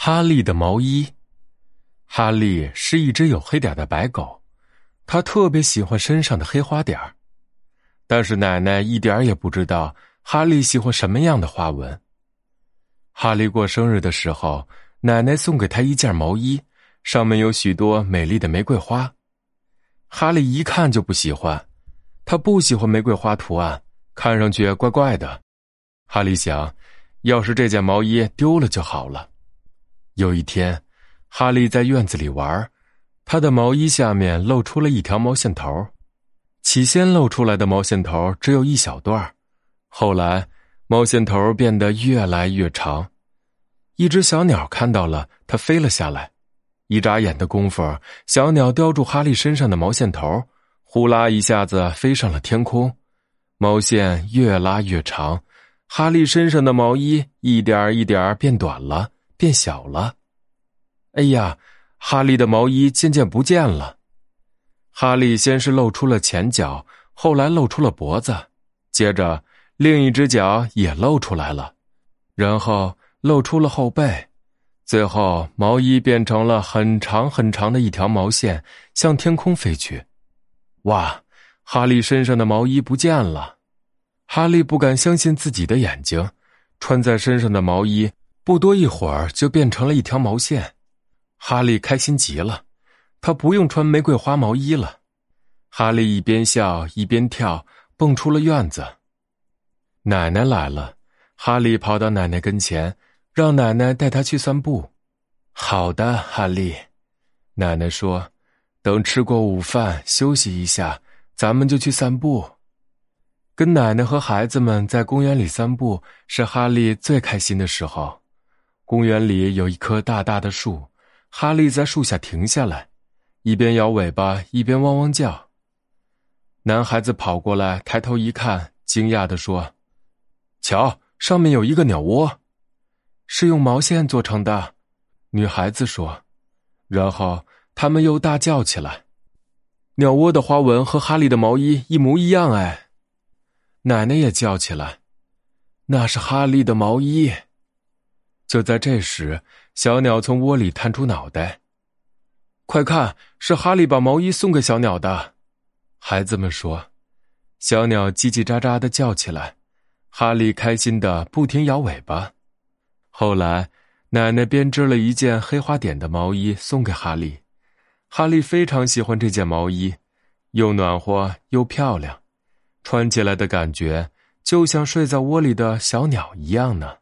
哈利的毛衣。哈利是一只有黑点的白狗，他特别喜欢身上的黑花点。但是奶奶一点也不知道哈利喜欢什么样的花纹。哈利过生日的时候，奶奶送给他一件毛衣，上面有许多美丽的玫瑰花。哈利一看就不喜欢，他不喜欢玫瑰花图案，看上去怪怪的。哈利想，要是这件毛衣丢了就好了。有一天，哈利在院子里玩，他的毛衣下面露出了一条毛线头。起先露出来的毛线头只有一小段后来毛线头变得越来越长。一只小鸟看到了，它飞了下来。一眨眼的功夫，小鸟叼住哈利身上的毛线头，呼啦一下子飞上了天空。毛线越拉越长，哈利身上的毛衣一点一点变短了。变小了，哎呀！哈利的毛衣渐渐不见了。哈利先是露出了前脚，后来露出了脖子，接着另一只脚也露出来了，然后露出了后背，最后毛衣变成了很长很长的一条毛线，向天空飞去。哇！哈利身上的毛衣不见了，哈利不敢相信自己的眼睛，穿在身上的毛衣。不多一会儿，就变成了一条毛线。哈利开心极了，他不用穿玫瑰花毛衣了。哈利一边笑一边跳，蹦出了院子。奶奶来了，哈利跑到奶奶跟前，让奶奶带他去散步。好的，哈利，奶奶说：“等吃过午饭，休息一下，咱们就去散步。”跟奶奶和孩子们在公园里散步，是哈利最开心的时候。公园里有一棵大大的树，哈利在树下停下来，一边摇尾巴一边汪汪叫。男孩子跑过来，抬头一看，惊讶地说：“瞧，上面有一个鸟窝，是用毛线做成的。”女孩子说，然后他们又大叫起来：“鸟窝的花纹和哈利的毛衣一模一样！”哎，奶奶也叫起来：“那是哈利的毛衣。”就在这时，小鸟从窝里探出脑袋。快看，是哈利把毛衣送给小鸟的。孩子们说：“小鸟叽叽喳喳的叫起来，哈利开心的不停摇尾巴。”后来，奶奶编织了一件黑花点的毛衣送给哈利。哈利非常喜欢这件毛衣，又暖和又漂亮，穿起来的感觉就像睡在窝里的小鸟一样呢。